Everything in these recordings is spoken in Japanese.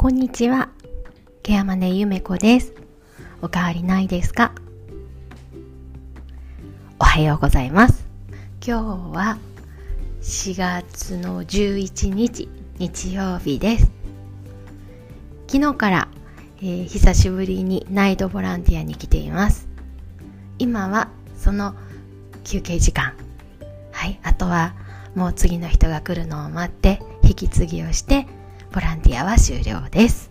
こんにちは。ケアマネゆめこです。おかわりないですか？おはようございます。今日は4月の11日日曜日です。昨日から、えー、久しぶりにナイトボランティアに来ています。今はその休憩時間。はい、あとはもう次の人が来るのを待って引き継ぎをしてボランティアは終了です、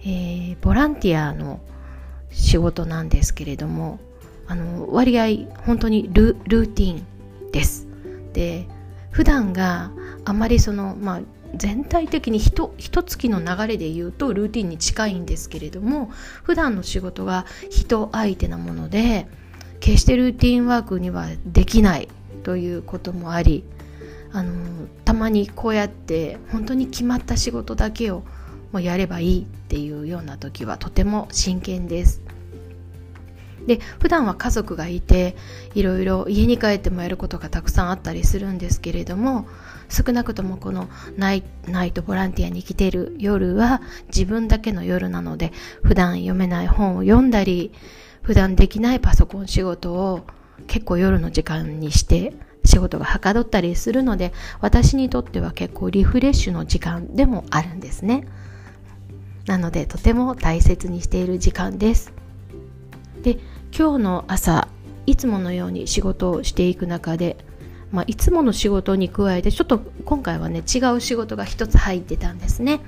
えー、ボランティアの仕事なんですけれどもあの割合本当にルルーティンです。で普段があまりそのまあ全体的にひと月の流れで言うとルーティンに近いんですけれども普段の仕事が人相手なもので決してルーティンワークにはできないということもありあのたまにこうやって本当に決まった仕事だけをもうやればいいっていうような時はとても真剣です。で普段は家族がいていろいろ家に帰ってもやることがたくさんあったりするんですけれども少なくともこのナイナイトボランティアに来てる夜は自分だけの夜なので普段読めない本を読んだり普段できないパソコン仕事を結構夜の時間にして仕事がはかどったりするので私にとっては結構リフレッシュの時間でもあるんですね。なのでとても大切にしている時間です。で今日の朝いつものように仕事をしていく中で、まあ、いつもの仕事に加えてちょっと今回はね違う仕事が一つ入ってたんですね。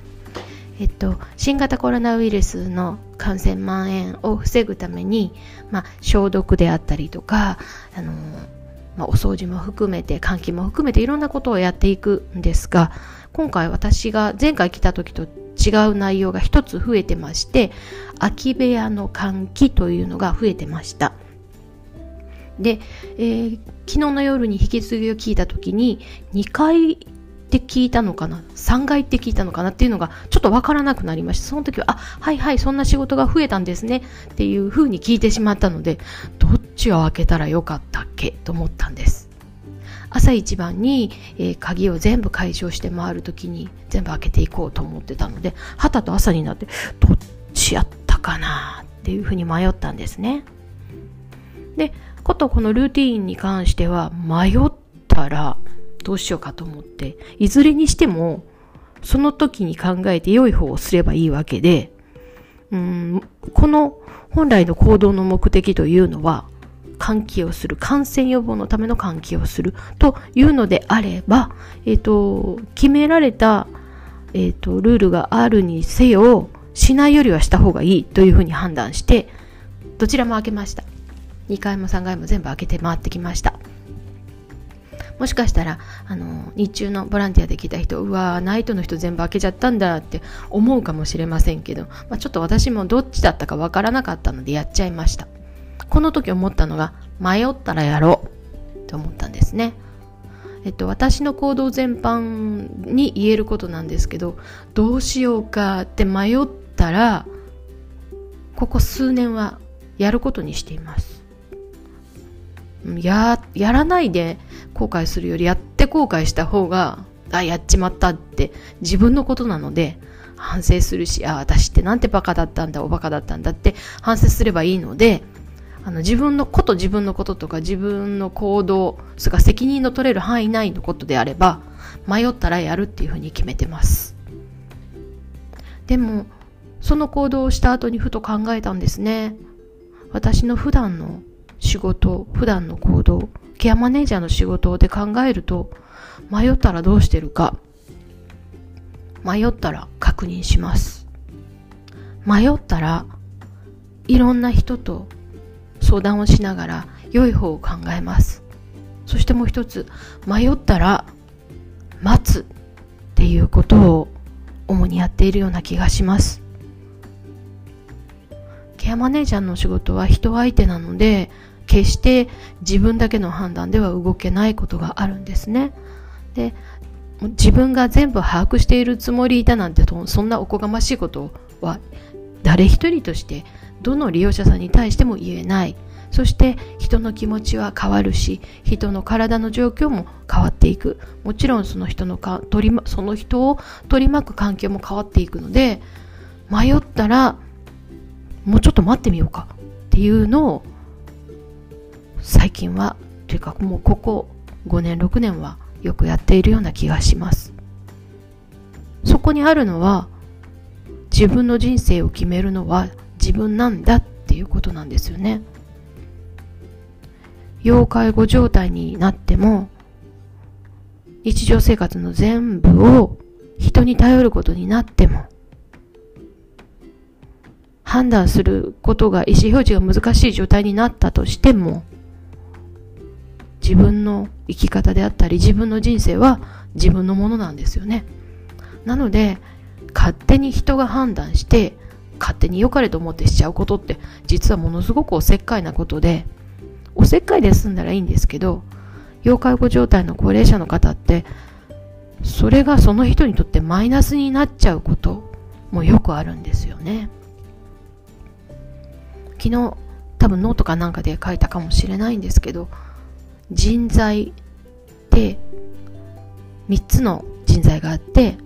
えっと、新型コロナウイルスの感染蔓延を防ぐために、まあ、消毒であったりとか、あのまあ、お掃除も含めて換気も含めていろんなことをやっていくんですが今回私が前回来た時と違う内容が一つ増えてまして空き部屋の換気というのが増えてました。で、えー、昨日の夜に引き継ぎを聞いた時に2回って聞いたのかな？3階って聞いたのかな？っていうのがちょっとわからなくなりました。その時はあはいはいそんな仕事が増えたんですねっていうふうに聞いてしまったのでどっちを開けたらよかったっけと思ったんです。朝一番に、えー、鍵を全部解消して回る時に全部開けていこうと思ってたのではたと朝になってどっちやったかなっていうふうに迷ったんですね。でことこのルーティーンに関しては迷ったらどうしようかと思って、いずれにしても、その時に考えて良い方をすればいいわけで、うん、この本来の行動の目的というのは、換気をする、感染予防のための換気をするというのであれば、えっ、ー、と、決められた、えっ、ー、と、ルールがあるにせよ、しないよりはした方がいいというふうに判断して、どちらも開けました。2回も3回も全部開けて回ってきました。もしかしたらあの日中のボランティアで来た人うわーナイトの人全部開けちゃったんだって思うかもしれませんけど、まあ、ちょっと私もどっちだったかわからなかったのでやっちゃいましたこの時思ったのが迷ったらやろう。と思ったんですね。えっと、私の行動全般に言えることなんですけどどうしようか。って迷ったらここ数年はやることにしています。ややらないで後悔するよりやって後悔した方があやっちまったって自分のことなので反省するしあ私ってなんてバカだったんだおバカだったんだって反省すればいいのであの自分のこと自分のこととか自分の行動それから責任の取れる範囲内のことであれば迷ったらやるっていうふうに決めてますでもその行動をした後にふと考えたんですね私の普段の仕事、普段の行動、ケアマネージャーの仕事で考えると、迷ったらどうしてるか、迷ったら確認します。迷ったら、いろんな人と相談をしながら良い方を考えます。そしてもう一つ、迷ったら、待つっていうことを主にやっているような気がします。ケアマネージャーの仕事は人相手なので決して自分だけの判断では動けないことがあるんですね。で自分が全部把握しているつもりだなんてそんなおこがましいことは誰一人としてどの利用者さんに対しても言えない。そして人の気持ちは変わるし人の体の状況も変わっていく。もちろんその人のか取り、ま、その人を取り巻く環境も変わっていくので迷ったらもうちょっと待ってみようか。っていうのを最近はというかもうここ5年6年はよくやっているような気がします。そこにあるのは自分の人生を決めるのは自分なんだっていうことなんですよね。要介護状態になっても日常生活の全部を人に頼ることになっても判断することが意思表示が難しい状態になったとしても自分の生き方であったり自分の人生は自分のものなんですよね。なので勝手に人が判断して勝手に良かれと思ってしちゃうことって実はものすごくおせっかいなことでおせっかいで済んだらいいんですけど要介護状態の高齢者の方ってそれがその人にとってマイナスになっちゃうこともよくあるんですよね。昨日多分ノートかなんかで書いたかもしれないんですけど人材って3つの人材があって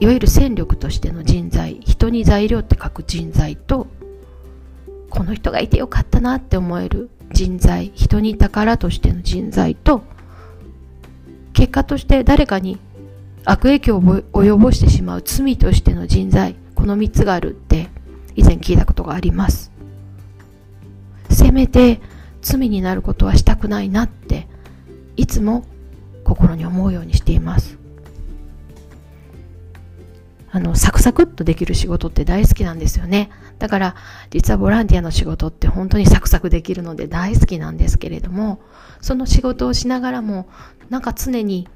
いわゆる戦力としての人材人に材料って書く人材とこの人がいてよかったなって思える人材人に宝としての人材と結果として誰かに悪影響を及ぼしてしまう罪としての人材この3つがあるって以前聞いたことがあります。せめて罪になることはしたくないなっていつも心に思うようにしています。あの、サクサクっとできる仕事って大好きなんですよね。だから、実はボランティアの仕事って本当にサクサクできるので大好きなんですけれども、その仕事をしながらも、なんか常に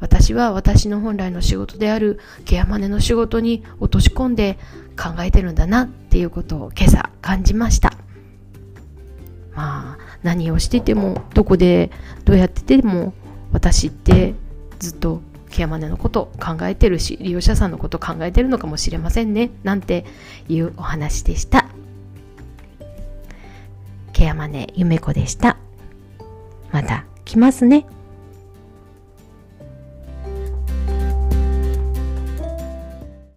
私は私の本来の仕事であるケアマネの仕事に落とし込んで考えてるんだなっていうことを今朝感じました。まあ、何をしてても、どこでどうやってても、私ってずっとケアマネのこと考えてるし利用者さんのこと考えてるのかもしれませんね。なんていうお話でした。ケアマネゆめこでした。また来ますね。